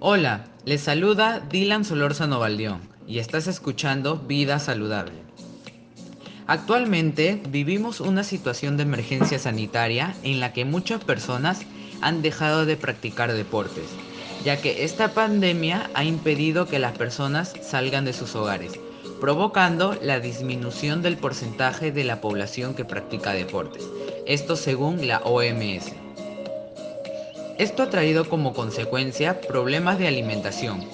Hola, les saluda Dylan Solórzano Baldión y estás escuchando Vida Saludable. Actualmente vivimos una situación de emergencia sanitaria en la que muchas personas han dejado de practicar deportes, ya que esta pandemia ha impedido que las personas salgan de sus hogares, provocando la disminución del porcentaje de la población que practica deportes, esto según la OMS. Esto ha traído como consecuencia problemas de alimentación,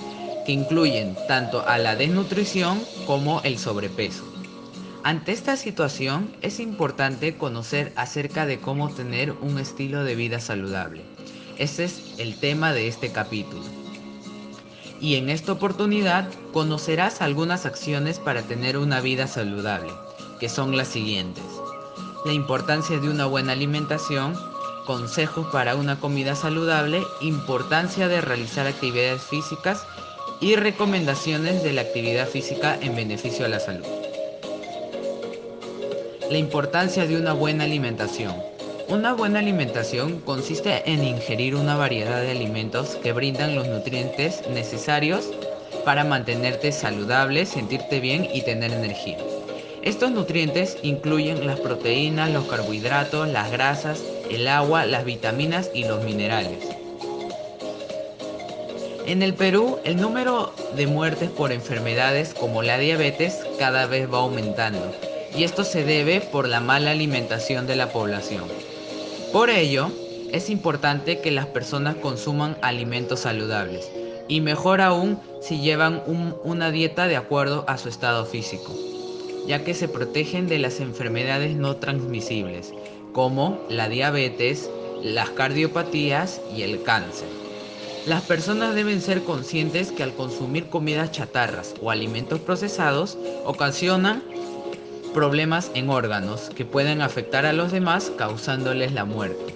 que incluyen tanto a la desnutrición como el sobrepeso. Ante esta situación es importante conocer acerca de cómo tener un estilo de vida saludable. Ese es el tema de este capítulo. Y en esta oportunidad conocerás algunas acciones para tener una vida saludable, que son las siguientes. La importancia de una buena alimentación, consejos para una comida saludable, importancia de realizar actividades físicas y recomendaciones de la actividad física en beneficio a la salud. La importancia de una buena alimentación. Una buena alimentación consiste en ingerir una variedad de alimentos que brindan los nutrientes necesarios para mantenerte saludable, sentirte bien y tener energía. Estos nutrientes incluyen las proteínas, los carbohidratos, las grasas, el agua, las vitaminas y los minerales. En el Perú, el número de muertes por enfermedades como la diabetes cada vez va aumentando, y esto se debe por la mala alimentación de la población. Por ello, es importante que las personas consuman alimentos saludables, y mejor aún si llevan una dieta de acuerdo a su estado físico, ya que se protegen de las enfermedades no transmisibles, como la diabetes, las cardiopatías y el cáncer. Las personas deben ser conscientes que al consumir comidas chatarras o alimentos procesados ocasionan problemas en órganos que pueden afectar a los demás causándoles la muerte.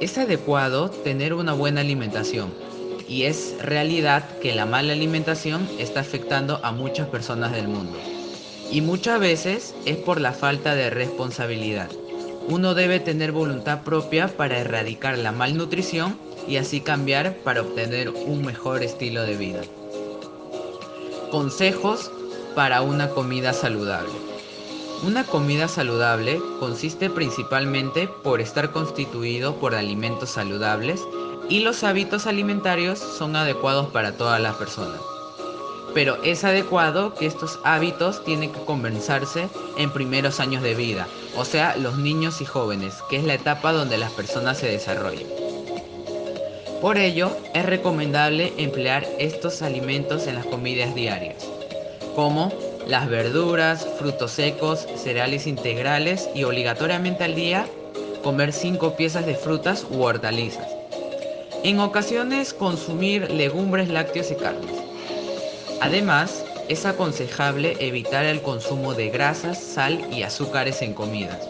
Es adecuado tener una buena alimentación y es realidad que la mala alimentación está afectando a muchas personas del mundo. Y muchas veces es por la falta de responsabilidad. Uno debe tener voluntad propia para erradicar la malnutrición y así cambiar para obtener un mejor estilo de vida. Consejos para una comida saludable. Una comida saludable consiste principalmente por estar constituido por alimentos saludables y los hábitos alimentarios son adecuados para todas las personas. Pero es adecuado que estos hábitos tienen que conversarse en primeros años de vida, o sea, los niños y jóvenes, que es la etapa donde las personas se desarrollan. Por ello, es recomendable emplear estos alimentos en las comidas diarias, como las verduras, frutos secos, cereales integrales y obligatoriamente al día comer 5 piezas de frutas u hortalizas. En ocasiones consumir legumbres, lácteos y carnes. Además, es aconsejable evitar el consumo de grasas, sal y azúcares en comidas.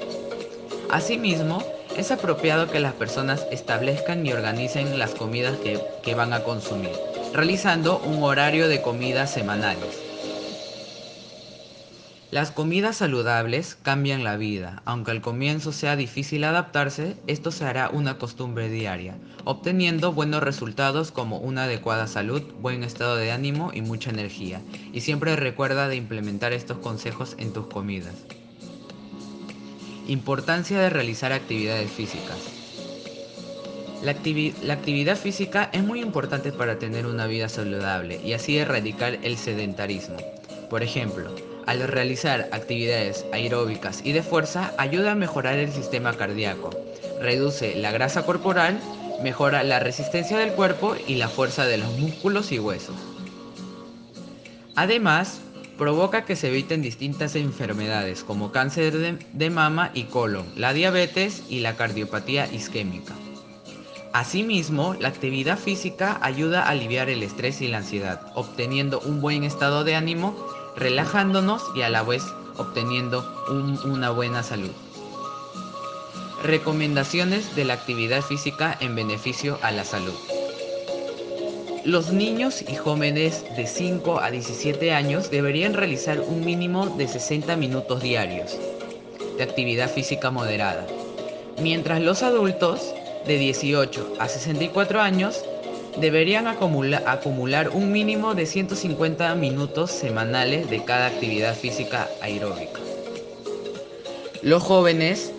Asimismo, es apropiado que las personas establezcan y organicen las comidas que, van a consumir, realizando un horario de comidas semanales. Las comidas saludables cambian la vida, aunque al comienzo sea difícil adaptarse, esto se hará una costumbre diaria, obteniendo buenos resultados como una adecuada salud, buen estado de ánimo y mucha energía. Y siempre recuerda de implementar estos consejos en tus comidas. Importancia de realizar actividades físicas. La, actividad física es muy importante para tener una vida saludable y así erradicar el sedentarismo. Por ejemplo, al realizar actividades aeróbicas y de fuerza ayuda a mejorar el sistema cardíaco, reduce la grasa corporal, mejora la resistencia del cuerpo y la fuerza de los músculos y huesos. Además, provoca que se eviten distintas enfermedades como cáncer de, mama y colon, la diabetes y la cardiopatía isquémica. Asimismo, la actividad física ayuda a aliviar el estrés y la ansiedad, obteniendo un buen estado de ánimo, relajándonos y a la vez obteniendo una buena salud. Recomendaciones de la actividad física en beneficio a la salud. Los niños y jóvenes de 5 a 17 años deberían realizar un mínimo de 60 minutos diarios de actividad física moderada, mientras los adultos de 18 a 64 años deberían acumular un mínimo de 150 minutos semanales de cada actividad física aeróbica. Los jóvenes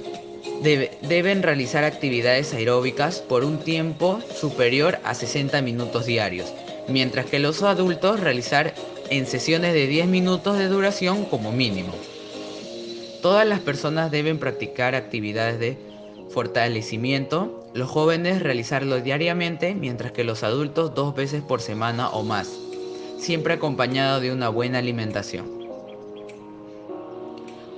deben realizar actividades aeróbicas por un tiempo superior a 60 minutos diarios, mientras que los adultos realizar en sesiones de 10 minutos de duración como mínimo. Todas las personas deben practicar actividades de fortalecimiento, los jóvenes realizarlo diariamente, mientras que los adultos dos veces por semana o más, siempre acompañado de una buena alimentación.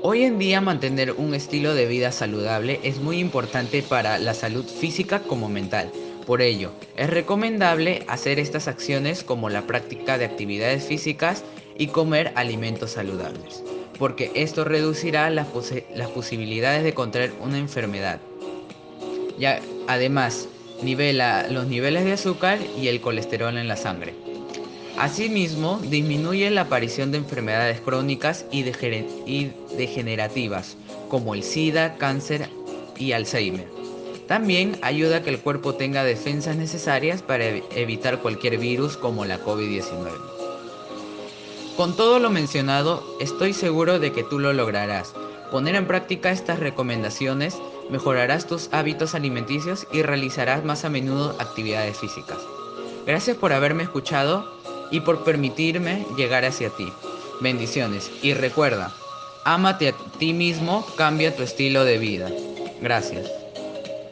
Hoy en día mantener un estilo de vida saludable es muy importante para la salud física como mental. Por ello, es recomendable hacer estas acciones como la práctica de actividades físicas y comer alimentos saludables, porque esto reducirá las, posibilidades de contraer una enfermedad. Además, nivela los niveles de azúcar y el colesterol en la sangre. Asimismo, disminuye la aparición de enfermedades crónicas y, degenerativas, como el SIDA, cáncer y Alzheimer. También ayuda a que el cuerpo tenga defensas necesarias para evitar cualquier virus como la COVID-19. Con todo lo mencionado, estoy seguro de que tú lo lograrás. Poner en práctica estas recomendaciones mejorarás tus hábitos alimenticios y realizarás más a menudo actividades físicas. Gracias por haberme escuchado y por permitirme llegar hacia ti. Bendiciones y recuerda, ámate a ti mismo, cambia tu estilo de vida. Gracias.